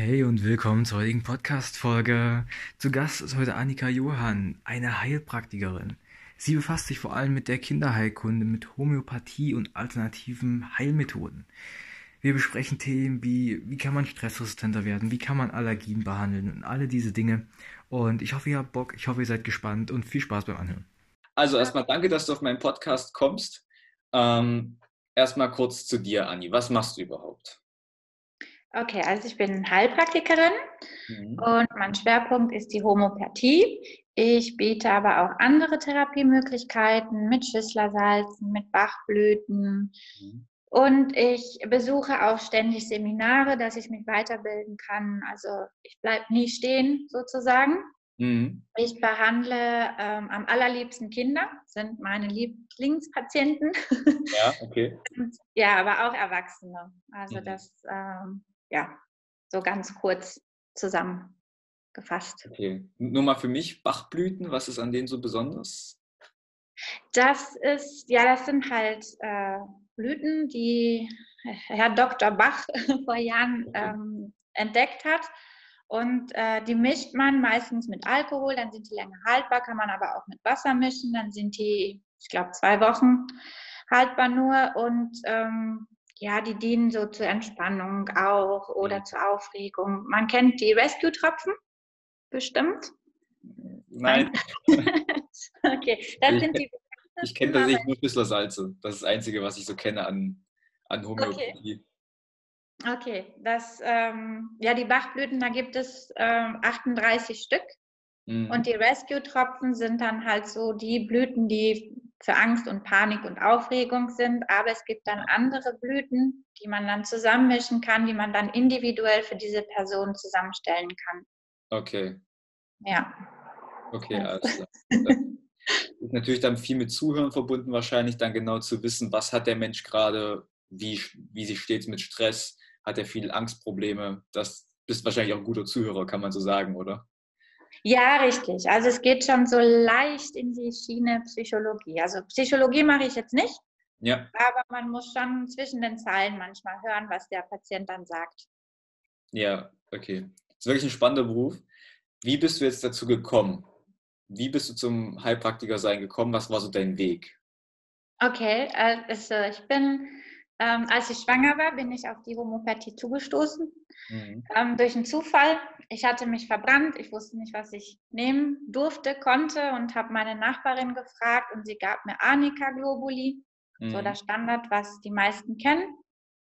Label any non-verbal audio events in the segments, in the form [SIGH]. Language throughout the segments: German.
Hey und willkommen zur heutigen Podcast-Folge. Zu Gast ist heute Annika Johann, eine Heilpraktikerin. Sie befasst sich vor allem mit der Kinderheilkunde, mit Homöopathie und alternativen Heilmethoden. Wir besprechen Themen wie, wie kann man stressresistenter werden, wie kann man Allergien behandeln und alle diese Dinge. Und ich hoffe, ihr habt Bock, ich hoffe, ihr seid gespannt und viel Spaß beim Anhören. Also erstmal danke, dass du auf meinen Podcast kommst. Ähm, erstmal kurz zu dir, Anni. Was machst du überhaupt? Okay, also ich bin Heilpraktikerin mhm. und mein Schwerpunkt ist die Homöopathie. Ich biete aber auch andere Therapiemöglichkeiten mit Schüsslersalzen, mit Bachblüten. Mhm. Und ich besuche auch ständig Seminare, dass ich mich weiterbilden kann. Also ich bleibe nie stehen sozusagen. Mhm. Ich behandle ähm, am allerliebsten Kinder, sind meine Lieblingspatienten. Ja, okay. [LAUGHS] Und, ja, aber auch Erwachsene. Also mhm. das, ähm, ja, so ganz kurz zusammengefasst. Okay. Nur mal für mich, Bachblüten, was ist an denen so besonders? Das ist, ja, das sind halt äh, Blüten, die Herr Dr. Bach [LAUGHS] vor Jahren ähm, entdeckt hat. Und äh, die mischt man meistens mit Alkohol, dann sind die länger haltbar, kann man aber auch mit Wasser mischen, dann sind die, ich glaube, zwei Wochen haltbar nur. Und ähm, ja, die dienen so zur Entspannung auch oder mhm. zur Aufregung. Man kennt die Rescue-Tropfen, bestimmt. Nein. [LAUGHS] okay, das sind die. Ich kenne tatsächlich nur Schüsslersalze. Das ist das Einzige, was ich so kenne an, an Homöopathie. Okay, okay. das, ähm, ja, die Bachblüten, da gibt es ähm, 38 Stück. Mhm. Und die Rescue-Tropfen sind dann halt so die Blüten, die für Angst und Panik und Aufregung sind. Aber es gibt dann andere Blüten, die man dann zusammenmischen kann, die man dann individuell für diese Person zusammenstellen kann. Okay. Ja. Okay, alles klar. ist natürlich dann viel mit Zuhören verbunden, wahrscheinlich dann genau zu wissen, was hat der Mensch gerade, wie, wie sie steht mit Stress, hat er viele Angstprobleme. Das bist wahrscheinlich auch ein guter Zuhörer, kann man so sagen, oder? Ja, richtig. Also es geht schon so leicht in die Schiene Psychologie. Also Psychologie mache ich jetzt nicht. Ja. Aber man muss schon zwischen den Zeilen manchmal hören, was der Patient dann sagt. Ja, okay. Das ist wirklich ein spannender Beruf. Wie bist du jetzt dazu gekommen? Wie bist du zum Heilpraktiker sein gekommen? Was war so dein Weg? Okay, also ich bin ähm, als ich schwanger war, bin ich auf die Homöopathie zugestoßen. Mhm. Ähm, durch einen Zufall. Ich hatte mich verbrannt. Ich wusste nicht, was ich nehmen durfte, konnte und habe meine Nachbarin gefragt und sie gab mir Arnika Globuli. Mhm. So das Standard, was die meisten kennen.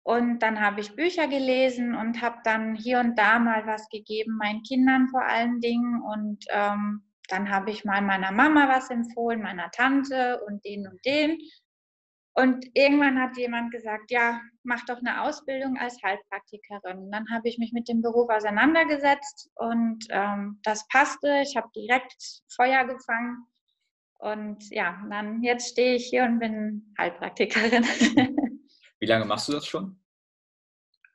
Und dann habe ich Bücher gelesen und habe dann hier und da mal was gegeben, meinen Kindern vor allen Dingen. Und ähm, dann habe ich mal meiner Mama was empfohlen, meiner Tante und den und den. Und irgendwann hat jemand gesagt, ja, mach doch eine Ausbildung als Heilpraktikerin. Dann habe ich mich mit dem Beruf auseinandergesetzt und ähm, das passte. Ich habe direkt Feuer gefangen. Und ja, dann jetzt stehe ich hier und bin Heilpraktikerin. Wie lange machst du das schon?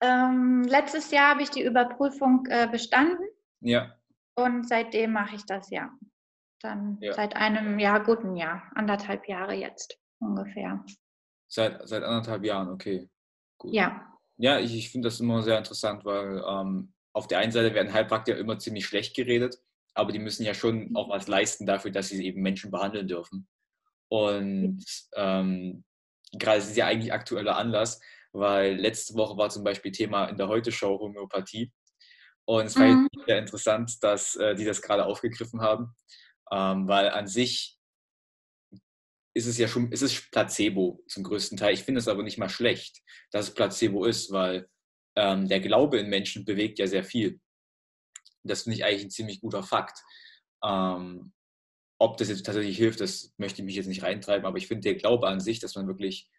Ähm, letztes Jahr habe ich die Überprüfung äh, bestanden. Ja. Und seitdem mache ich das ja. Dann ja. seit einem Jahr, guten Jahr, anderthalb Jahre jetzt ungefähr. Seit, seit anderthalb Jahren, okay. Gut. Ja. Ja, ich, ich finde das immer sehr interessant, weil ähm, auf der einen Seite werden Heilpraktiker immer ziemlich schlecht geredet, aber die müssen ja schon auch was leisten dafür, dass sie eben Menschen behandeln dürfen. Und ähm, gerade ist ja eigentlich aktueller Anlass, weil letzte Woche war zum Beispiel Thema in der Heute-Show Homöopathie. Und es war mhm. sehr interessant, dass äh, die das gerade aufgegriffen haben, ähm, weil an sich ist es ja schon, ist es Placebo zum größten Teil. Ich finde es aber nicht mal schlecht, dass es Placebo ist, weil ähm, der Glaube in Menschen bewegt ja sehr viel. Das finde ich eigentlich ein ziemlich guter Fakt. Ähm, ob das jetzt tatsächlich hilft, das möchte ich mich jetzt nicht reintreiben, aber ich finde der Glaube an sich, dass man wirklich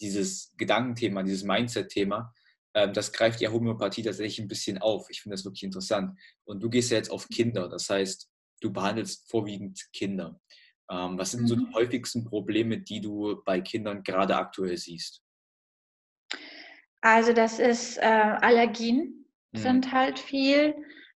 dieses Gedankenthema, dieses Mindset-Thema, ähm, das greift ja Homöopathie tatsächlich ein bisschen auf. Ich finde das wirklich interessant. Und du gehst ja jetzt auf Kinder, das heißt, du behandelst vorwiegend Kinder. Ähm, was sind so die mhm. häufigsten Probleme, die du bei Kindern gerade aktuell siehst? Also das ist äh, Allergien mhm. sind halt viel,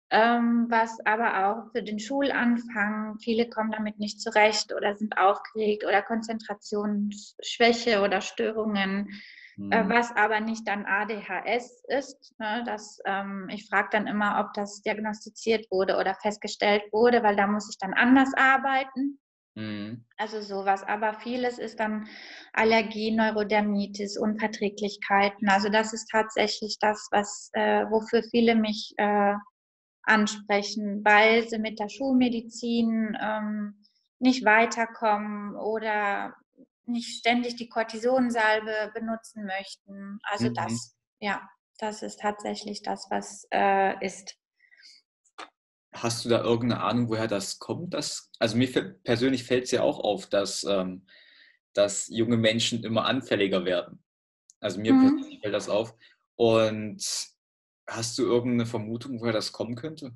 ähm, was aber auch für den Schulanfang, viele kommen damit nicht zurecht oder sind aufgeregt oder Konzentrationsschwäche oder Störungen. mhm. was aber nicht dann ADHS ist. Ne? Das, ähm, ich frage dann immer, ob das diagnostiziert wurde oder festgestellt wurde, weil da muss ich dann anders arbeiten. Mhm. Also sowas. Aber vieles ist dann Allergie, Neurodermitis, Unverträglichkeiten. Also das ist tatsächlich das, was, äh, wofür viele mich äh, ansprechen, weil sie mit der Schulmedizin ähm, nicht weiterkommen oder nicht ständig die Cortisonsalbe benutzen möchten. Also mhm. das, ja, das ist tatsächlich das, was äh, ist. Hast du da irgendeine Ahnung, woher das kommt? Dass, also mir persönlich fällt es ja auch auf, dass, ähm, dass junge Menschen immer anfälliger werden. Also mir mhm. persönlich fällt das auf. Und hast du irgendeine Vermutung, woher das kommen könnte?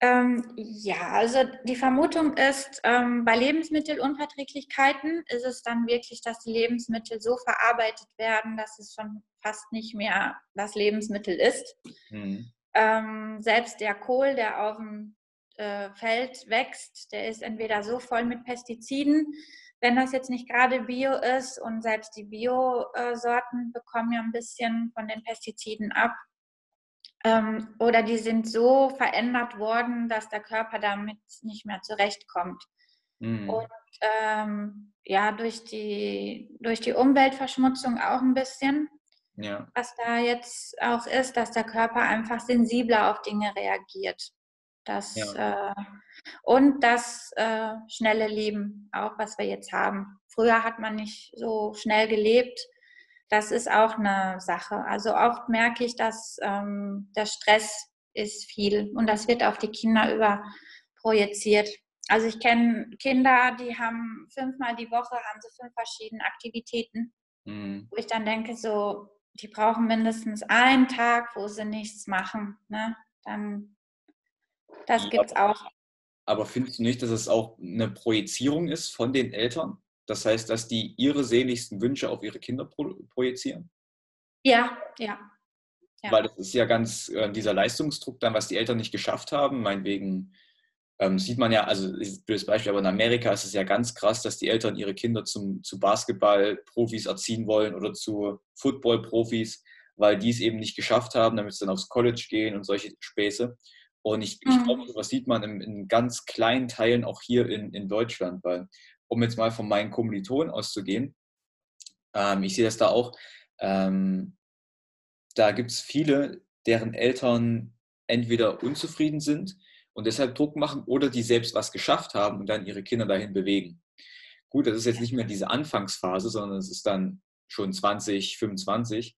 Ähm, ja, also die Vermutung ist, ähm, bei Lebensmittelunverträglichkeiten ist es dann wirklich, dass die Lebensmittel so verarbeitet werden, dass es schon fast nicht mehr das Lebensmittel ist. Mhm. Ähm, selbst der Kohl, der auf dem äh, Feld wächst, der ist entweder so voll mit Pestiziden, wenn das jetzt nicht gerade Bio ist und selbst die Bio-Sorten bekommen ja ein bisschen von den Pestiziden ab ähm, oder die sind so verändert worden, dass der Körper damit nicht mehr zurechtkommt. Mhm. Und ähm, ja, durch die, durch die Umweltverschmutzung auch ein bisschen. Ja. Was da jetzt auch ist, dass der Körper einfach sensibler auf Dinge reagiert. Das, ja. äh, und das äh, schnelle Leben, auch was wir jetzt haben. Früher hat man nicht so schnell gelebt das ist auch eine Sache. Also oft merke ich, dass ähm, der Stress ist viel und das wird auf die Kinder überprojiziert. Also ich kenne Kinder, die haben fünfmal die Woche haben sie fünf verschiedene Aktivitäten, mhm. wo ich dann denke, so die brauchen mindestens einen Tag, wo sie nichts machen. Ne? Dann das gibt es auch. Aber findest du nicht, dass es auch eine Projizierung ist von den Eltern? Das heißt, dass die ihre sehnlichsten Wünsche auf ihre Kinder pro projizieren? Ja, ja, ja. Weil das ist ja ganz äh, dieser Leistungsdruck dann, was die Eltern nicht geschafft haben. Meinetwegen ähm, sieht man ja, also das Beispiel, aber in Amerika ist es ja ganz krass, dass die Eltern ihre Kinder zum, zu Basketball-Profis erziehen wollen oder zu Football-Profis, weil die es eben nicht geschafft haben, damit sie dann aufs College gehen und solche Späße. Und ich, mhm. ich glaube, sowas sieht man in, in, ganz kleinen Teilen auch hier in, in Deutschland, weil um jetzt mal von meinen Kommilitonen auszugehen, ähm, ich sehe das da auch, ähm, da gibt es viele, deren Eltern entweder unzufrieden sind und deshalb Druck machen oder die selbst was geschafft haben und dann ihre Kinder dahin bewegen. Gut, das ist jetzt nicht mehr diese Anfangsphase, sondern es ist dann schon 20, 25.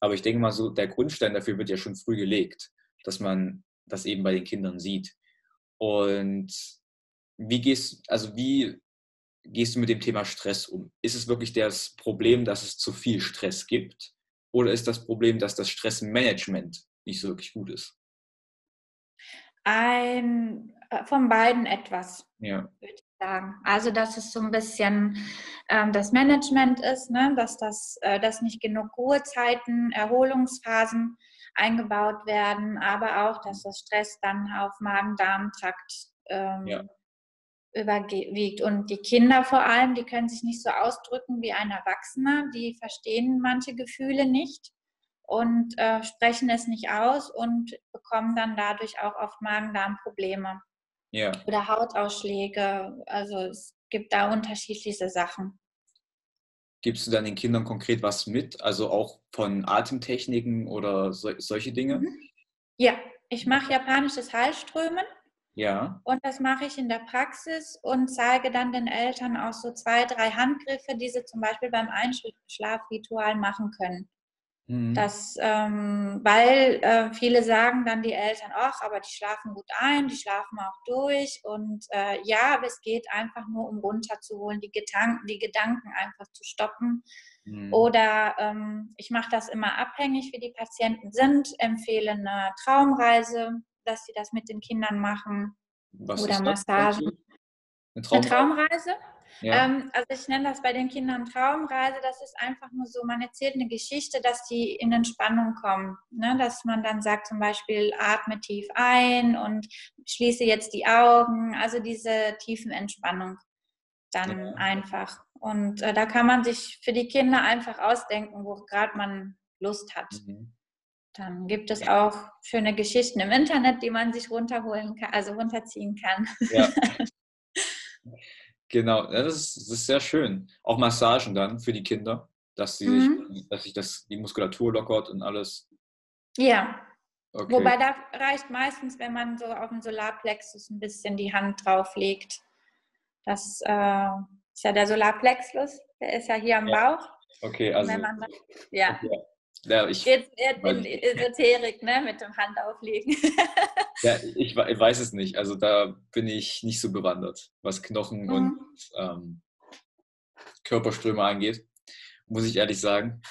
Aber ich denke mal so, der Grundstein dafür wird ja schon früh gelegt, dass man das eben bei den Kindern sieht. Und wie gehst, also wie gehst du mit dem Thema Stress um? Ist es wirklich das Problem, dass es zu viel Stress gibt? Oder ist das Problem, dass das Stressmanagement nicht so wirklich gut ist? Ein, äh, von beiden etwas, ja. würde ich sagen. Also, dass es so ein bisschen ähm, das Management ist, ne? dass, das, äh, dass nicht genug Ruhezeiten, Erholungsphasen eingebaut werden, aber auch, dass das Stress dann auf Magen-Darm-Trakt ähm, ja überwiegt. Und die Kinder vor allem, die können sich nicht so ausdrücken wie ein Erwachsener, die verstehen manche Gefühle nicht und äh, sprechen es nicht aus und bekommen dann dadurch auch oft Magen-Darm-Probleme ja. oder Hautausschläge. Also es gibt da unterschiedliche Sachen. Gibst du dann den Kindern konkret was mit, also auch von Atemtechniken oder so, solche Dinge? Mhm. Ja, ich mache japanisches Heilströmen. Ja. Und das mache ich in der Praxis und zeige dann den Eltern auch so zwei, drei Handgriffe, die sie zum Beispiel beim Einschlafritual machen können. Mhm. Das, ähm, weil äh, viele sagen dann die Eltern, ach, aber die schlafen gut ein, die schlafen auch durch. Und äh, ja, aber es geht einfach nur um runterzuholen, die Gedanken, die Gedanken einfach zu stoppen. Mhm. Oder ähm, ich mache das immer abhängig, wie die Patienten sind, empfehle eine Traumreise, dass sie das mit den Kindern machen. Was oder Massagen. Eine Traumreise? Eine Traumreise? Ja. Ähm, also ich nenne das bei den Kindern Traumreise. Das ist einfach nur so, man erzählt eine Geschichte, dass die in Entspannung kommen. Ne? Dass man dann sagt zum Beispiel, atme tief ein und schließe jetzt die Augen. Also diese tiefen Entspannung dann ja. einfach. Und äh, da kann man sich für die Kinder einfach ausdenken, wo gerade man Lust hat. Mhm. Dann gibt es auch schöne Geschichten im Internet, die man sich runterholen kann, also runterziehen kann. Ja. [LAUGHS] genau, das ist, das ist sehr schön. Auch Massagen dann für die Kinder, dass sie mhm. sich, dass sich das, die Muskulatur lockert und alles. Ja. Okay. Wobei da reicht meistens, wenn man so auf dem Solarplexus ein bisschen die Hand drauflegt. Das äh, ist ja der Solarplexus, der ist ja hier am ja. Bauch. Okay, also. Dann, ja. Okay. Ja, ich, Jetzt in Esoterik, ne, mit dem Handauflegen. [LAUGHS] ja, ich, ich, weiß es nicht. Also da bin ich nicht so bewandert, was Knochen mhm. und ähm, Körperströme angeht, muss ich ehrlich sagen.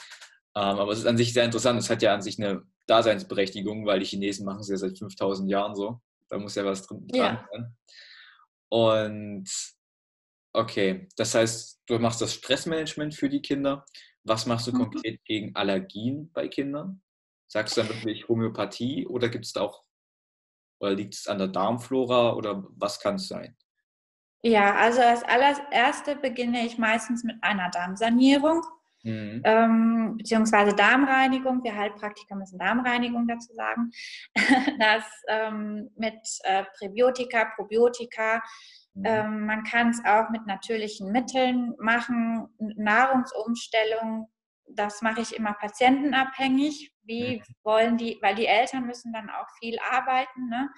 Ähm, aber es ist an sich sehr interessant. Es hat ja an sich eine Daseinsberechtigung, weil die Chinesen machen es ja seit 5000 Jahren so. Da muss ja was drin ja. sein. Und okay, das heißt, du machst das Stressmanagement für die Kinder was machst du mhm. konkret gegen Allergien bei Kindern? Sagst du dann wirklich Homöopathie oder gibt es auch, oder liegt es an der Darmflora oder was kann es sein? Ja, also als allererste beginne ich meistens mit einer Darmsanierung. Mhm. Ähm, beziehungsweise Darmreinigung. Wir Heilpraktiker müssen Darmreinigung dazu sagen. [LAUGHS] das ähm, mit äh, Präbiotika, Probiotika. Ähm, man kann es auch mit natürlichen Mitteln machen, Nahrungsumstellung. Das mache ich immer patientenabhängig. Wie mhm. wollen die, weil die Eltern müssen dann auch viel arbeiten, ne?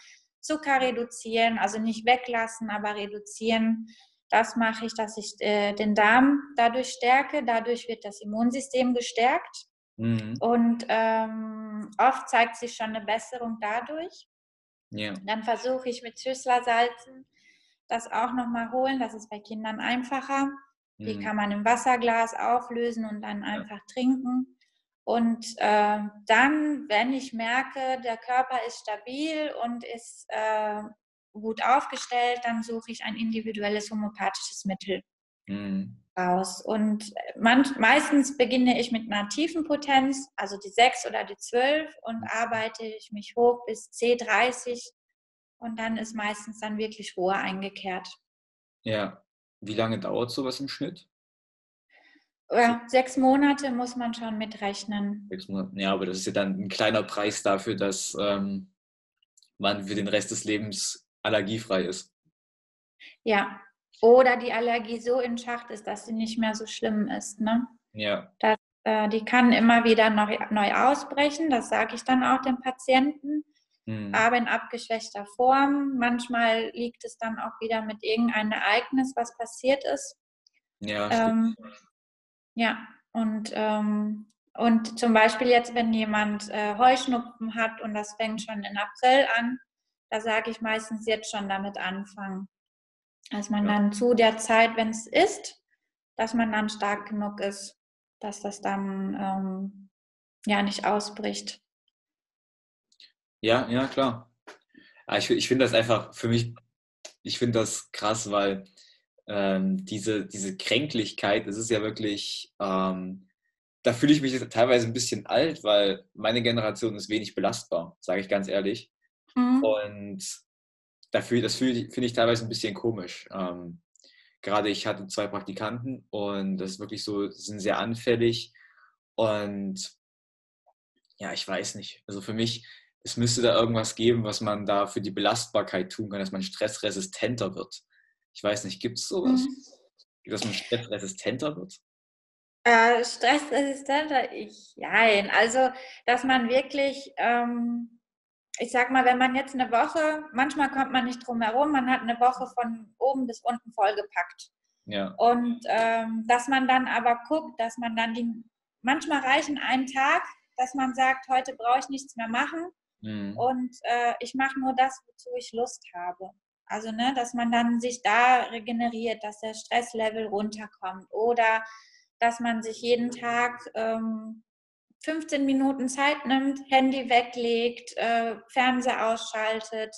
Zucker reduzieren, also nicht weglassen, aber reduzieren. Das mache ich, dass ich äh, den Darm dadurch stärke. Dadurch wird das Immunsystem gestärkt. Mhm. Und ähm, oft zeigt sich schon eine Besserung dadurch. Ja. Dann versuche ich mit Schüsslersalzen das auch nochmal holen. Das ist bei Kindern einfacher. Die mhm. kann man im Wasserglas auflösen und dann einfach trinken. Und äh, dann, wenn ich merke, der Körper ist stabil und ist äh, gut aufgestellt, dann suche ich ein individuelles homöopathisches Mittel mhm. aus. Und manch, meistens beginne ich mit einer tiefen Potenz, also die 6 oder die 12, und mhm. arbeite ich mich hoch bis C30 und dann ist meistens dann wirklich Ruhe eingekehrt. Ja. Wie lange dauert sowas im Schnitt? Ja, sechs Monate muss man schon mitrechnen. Sechs Monate. Ja, aber das ist ja dann ein kleiner Preis dafür, dass ähm, man für den Rest des Lebens allergiefrei ist. Ja. Oder die Allergie so in Schacht ist, dass sie nicht mehr so schlimm ist. Ne? Ja. Das, äh, die kann immer wieder neu, neu ausbrechen. Das sage ich dann auch den Patienten mhm. aber in abgeschwächter Form. Manchmal liegt es dann auch wieder mit irgendeinem Ereignis, was passiert ist. Ja, ähm, ja, und, ähm, und zum Beispiel jetzt, wenn jemand äh, Heuschnupfen hat und das fängt schon in April an, da sage ich meistens jetzt schon damit anfangen. Dass man ja. dann zu der Zeit, wenn es ist, dass man dann stark genug ist, dass das dann ähm, ja nicht ausbricht. Ja, ja, klar. Ich, ich finde das einfach für mich, ich finde das krass, weil ähm, diese, diese Kränklichkeit, das ist ja wirklich, ähm, da fühle ich mich teilweise ein bisschen alt, weil meine Generation ist wenig belastbar, sage ich ganz ehrlich. Mhm. Und dafür, das finde ich teilweise ein bisschen komisch. Ähm, gerade ich hatte zwei Praktikanten und das ist wirklich so, sind sehr anfällig. Und ja, ich weiß nicht. Also für mich, es müsste da irgendwas geben, was man da für die Belastbarkeit tun kann, dass man stressresistenter wird. Ich weiß nicht, gibt es sowas? Mhm. Dass man stressresistenter wird? Äh, stressresistenter? Ich, nein. Also, dass man wirklich, ähm, ich sag mal, wenn man jetzt eine Woche, manchmal kommt man nicht drum herum, man hat eine Woche von oben bis unten vollgepackt. Ja. Und ähm, dass man dann aber guckt, dass man dann die, manchmal reichen einen Tag, dass man sagt, heute brauche ich nichts mehr machen Mhm. Und äh, ich mache nur das, wozu ich Lust habe. Also, ne, dass man dann sich da regeneriert, dass der Stresslevel runterkommt oder dass man sich jeden Tag ähm, 15 Minuten Zeit nimmt, Handy weglegt, äh, Fernseher ausschaltet.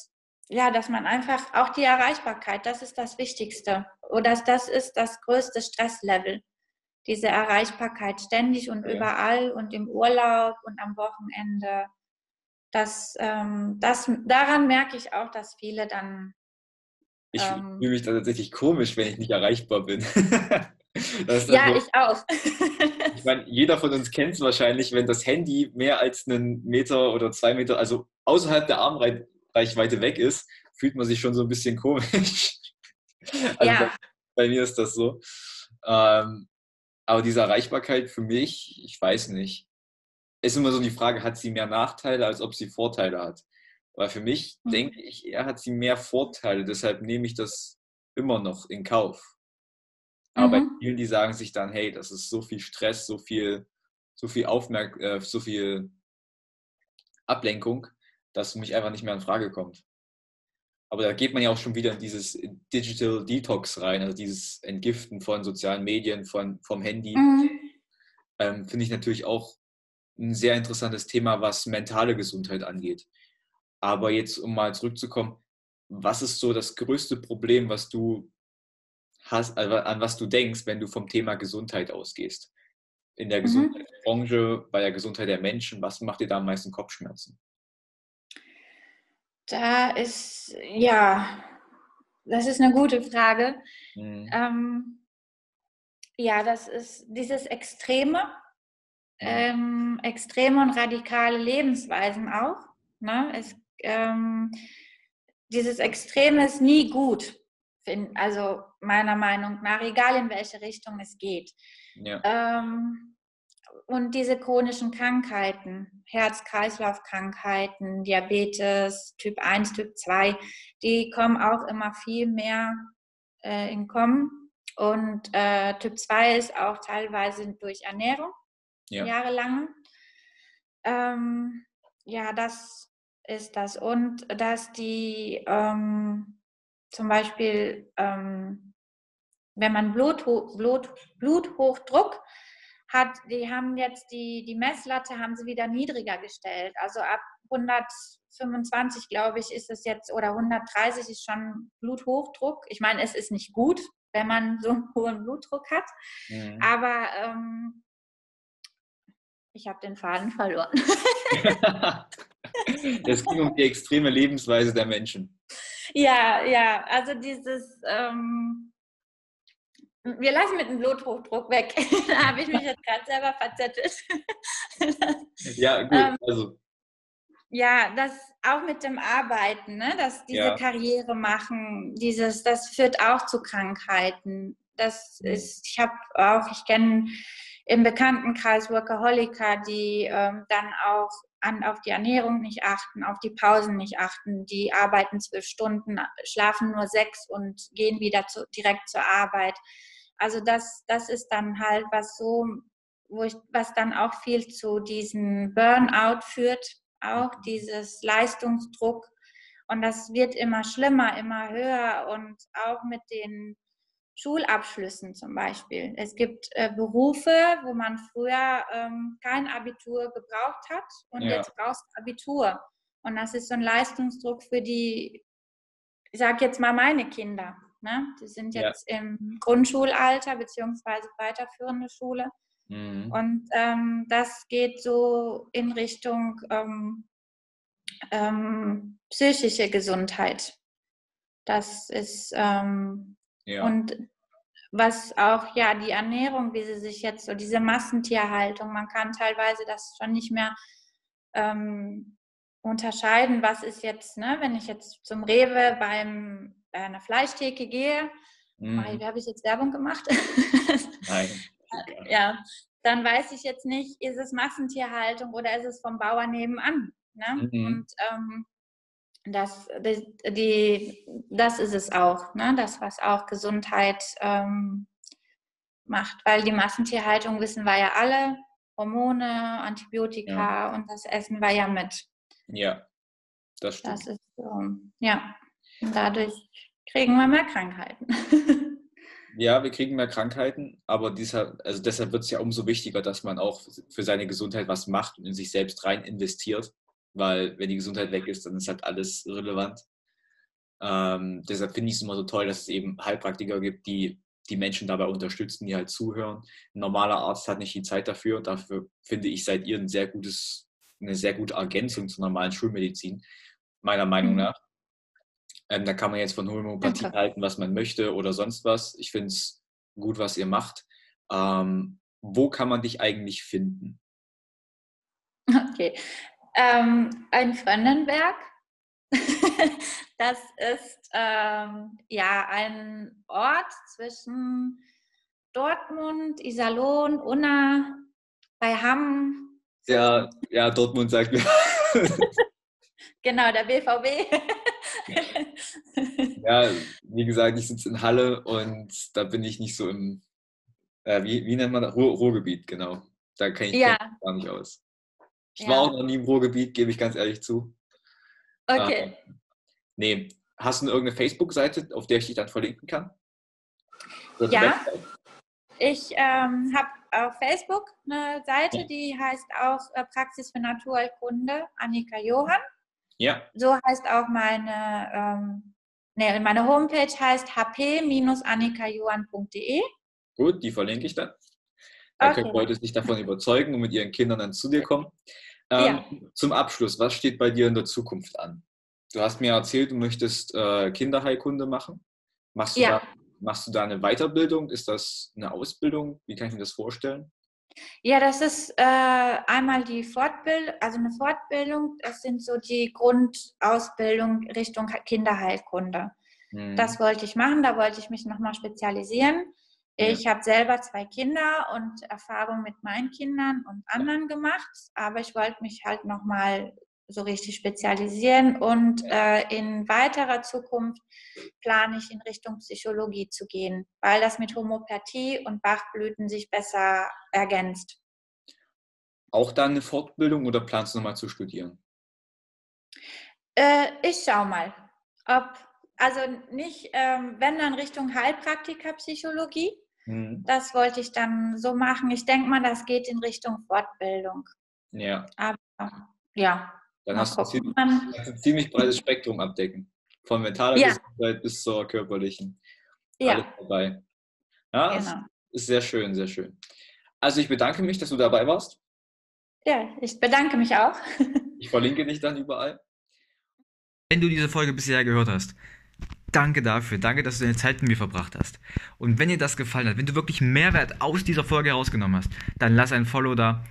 Ja, dass man einfach auch die Erreichbarkeit, das ist das Wichtigste. Oder das ist das größte Stresslevel. Diese Erreichbarkeit ständig und ja. überall und im Urlaub und am Wochenende das, ähm, das, daran merke ich auch, dass viele dann. Ich ähm, fühle mich da tatsächlich komisch, wenn ich nicht erreichbar bin. [LAUGHS] ja, ich auch. ich meine, jeder von uns kennt es wahrscheinlich, wenn das Handy mehr als einen Meter oder zwei Meter, also außerhalb der Armreichweite weg ist, fühlt man sich schon so ein bisschen komisch. [LAUGHS] Also ja. bei, bei, mir ist das so. Ähm, aber diese Erreichbarkeit für mich, ich weiß nicht, ist immer so die Frage, hat sie mehr Nachteile, als ob sie Vorteile hat? Weil für mich mhm. denke ich, er hat sie mehr Vorteile, deshalb nehme ich das immer noch in Kauf. Aber mhm. vielen, die sagen sich dann, hey, das ist so viel Stress, so viel, so viel Aufmerk äh, so viel Ablenkung, dass mich einfach nicht mehr in Frage kommt. Aber da geht man ja auch schon wieder in dieses Digital Detox rein, also dieses Entgiften von sozialen Medien, von, vom Handy. Mhm. Ähm, Finde ich natürlich auch ein sehr interessantes Thema, was mentale Gesundheit angeht. Aber jetzt, um mal zurückzukommen, was ist so das größte Problem, was du hast, also an was du denkst, wenn du vom Thema Gesundheit ausgehst? In der mhm. Gesundheitsbranche, bei der Gesundheit der Menschen, was macht dir da am meisten Kopfschmerzen? Da ist, ja, das ist eine gute Frage. Mhm. Ähm, ja, das ist dieses Extreme. Ähm, extreme und radikale Lebensweisen auch. Ne? Es, ähm, dieses Extreme ist nie gut, also meiner Meinung nach, egal in welche Richtung es geht. Ja. Ähm, und diese chronischen Krankheiten, Herz-Kreislauf-Krankheiten, Diabetes, Typ 1, Typ 2, die kommen auch immer viel mehr äh, in Kommen. Und äh, Typ 2 ist auch teilweise durch Ernährung, ja. jahrelang. Ähm, ja, das ist das. Und dass die ähm, zum Beispiel, ähm, wenn man Blutho Blut, Bluthochdruck hat, die haben jetzt die, die Messlatte haben sie wieder niedriger gestellt. Also ab 125, glaube ich, ist es jetzt, oder 130 ist schon Bluthochdruck. Ich meine, es ist nicht gut, wenn man so einen [LAUGHS] hohen Blutdruck hat. Mhm. Aber ähm, ich habe den Faden verloren. [LAUGHS] es ging um die extreme Lebensweise der Menschen. Ja, ja, also dieses, ähm, wir lassen mit dem Bluthochdruck weg. [LAUGHS] da habe ich mich jetzt gerade selber verzettelt. [LAUGHS] ja, gut, ähm, also. Ja, das auch mit dem Arbeiten, ne? dass diese ja. Karriere machen, dieses, das führt auch zu Krankheiten. Das mhm. ist, ich habe auch, ich kenne im Bekanntenkreis Workaholiker, die ähm, dann auch an, auf die Ernährung nicht achten, auf die Pausen nicht achten, die arbeiten zwölf Stunden, schlafen nur sechs und gehen wieder zu, direkt zur Arbeit. Also das, das ist dann halt was so, wo ich, was dann auch viel zu diesem Burnout führt, auch dieses Leistungsdruck. Und das wird immer schlimmer, immer höher und auch mit den Schulabschlüssen zum Beispiel. Es gibt äh, Berufe, wo man früher ähm, kein Abitur gebraucht hat und ja. jetzt brauchst du Abitur. Und das ist so ein Leistungsdruck für die, ich sage jetzt mal meine Kinder. Ne? Die sind jetzt ja. im Grundschulalter beziehungsweise weiterführende Schule. Mhm. Und ähm, das geht so in Richtung ähm, ähm, psychische Gesundheit. Das ist ähm, ja. Und was auch, ja, die Ernährung, wie sie sich jetzt so, diese Massentierhaltung, man kann teilweise das schon nicht mehr ähm, unterscheiden, was ist jetzt, ne, wenn ich jetzt zum Rewe beim, bei einer Fleischtheke gehe, mhm. habe ich jetzt Werbung gemacht? Nein. [LAUGHS] ja, dann weiß ich jetzt nicht, ist es Massentierhaltung oder ist es vom Bauer nebenan? Ne? Mhm. Und ähm, das, die, die, das ist es auch, ne? das, was auch Gesundheit ähm, macht. Weil die Massentierhaltung, wissen wir ja alle, Hormone, Antibiotika ja. und das essen wir ja mit. Ja, das stimmt. Das ist so, ja. Und dadurch kriegen wir mehr Krankheiten. [LAUGHS] ja, wir kriegen mehr Krankheiten, aber dieser, also deshalb wird es ja umso wichtiger, dass man auch für seine Gesundheit was macht und in sich selbst rein investiert weil wenn die Gesundheit weg ist, dann ist halt alles irrelevant. Ähm, deshalb finde ich es immer so toll, dass es eben Heilpraktiker gibt, die die Menschen dabei unterstützen, die halt zuhören. Ein normaler Arzt hat nicht die Zeit dafür und dafür finde ich, seid ihr ein sehr gutes, eine sehr gute Ergänzung zur normalen Schulmedizin, meiner Meinung mhm. nach. Ähm, da kann man jetzt von Homöopathie halten, was man möchte oder sonst was. Ich finde es gut, was ihr macht. ähm, wo kann man dich eigentlich finden? [LAUGHS] Okay. Ähm, ein Freundenberg. [LAUGHS] das ist ähm, ja ein Ort zwischen Dortmund, Iserlohn, Unna, bei Hamm. Ja, ja, Dortmund sagt mir. [LAUGHS] genau, der BVB. [LAUGHS] ja, wie gesagt, ich sitze in Halle und da bin ich nicht so im, äh, wie, wie nennt man das? Ruhr, Ruhrgebiet, genau. Da kenne ich ja. gar nicht aus. Ich ja. war auch noch nie im Ruhrgebiet, gebe ich ganz ehrlich zu. Okay. Ähm, nee, hast du irgendeine Facebook-Seite, auf der ich dich dann verlinken kann? Oder ja. Ich ähm, habe auf Facebook eine Seite, die heißt auch äh, Praxis für Naturheilkunde, Annika Johann. Ja. So heißt auch meine, ähm, nee, meine Homepage heißt hp-annikajohann.de. Gut, die verlinke ich dann. Okay. können Leute sich davon überzeugen und mit ihren Kindern dann zu dir kommen. Ähm, ja. Zum Abschluss, was steht bei dir in der Zukunft an? Du hast mir erzählt, du möchtest äh, Kinderheilkunde machen. Machst du, ja. da, machst du da eine Weiterbildung? Ist das eine Ausbildung? Wie kann ich mir das vorstellen? Ja, das ist äh, einmal die Fortbildung, also eine Fortbildung, das sind so die Grundausbildung Richtung Kinderheilkunde. Hm. Das wollte ich machen, da wollte ich mich nochmal spezialisieren. Ich habe selber zwei Kinder und Erfahrung mit meinen Kindern und anderen gemacht, aber ich wollte mich halt nochmal so richtig spezialisieren und äh, in weiterer Zukunft plane ich in Richtung Psychologie zu gehen, weil das mit Homöopathie und Bachblüten sich besser ergänzt. Auch dann eine Fortbildung oder planst du nochmal zu studieren? Äh, ich schau mal, ob, also nicht, ähm, wenn dann Richtung Heilpraktikerpsychologie, mhm. das wollte ich dann so machen. Ich denke mal, das geht in Richtung Fortbildung. Ja. Aber ja, dann hast du, ziemlich, ein ziemlich breites Spektrum abdecken. Von mentaler ja. Gesundheit bis zur körperlichen. Ja. Alles dabei. Ja, genau. ist sehr schön, sehr schön. Also ich bedanke mich, dass du dabei warst. Ja, ich bedanke mich auch. [LAUGHS] ich verlinke dich dann überall. Wenn du diese Folge bisher gehört hast, danke dafür. Danke, dass du deine Zeit mit mir verbracht hast. Und wenn dir das gefallen hat, wenn du wirklich Mehrwert aus dieser Folge herausgenommen hast, dann lass ein Follow da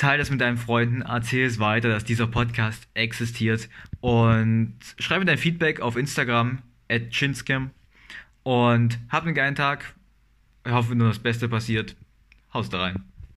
teile das mit deinen Freunden, erzähl es weiter, dass dieser Podcast existiert und schreibe dein Feedback auf Instagram at chinscam und hab einen geilen Tag. Ich hoffe, nur das Beste passiert. Haust da rein.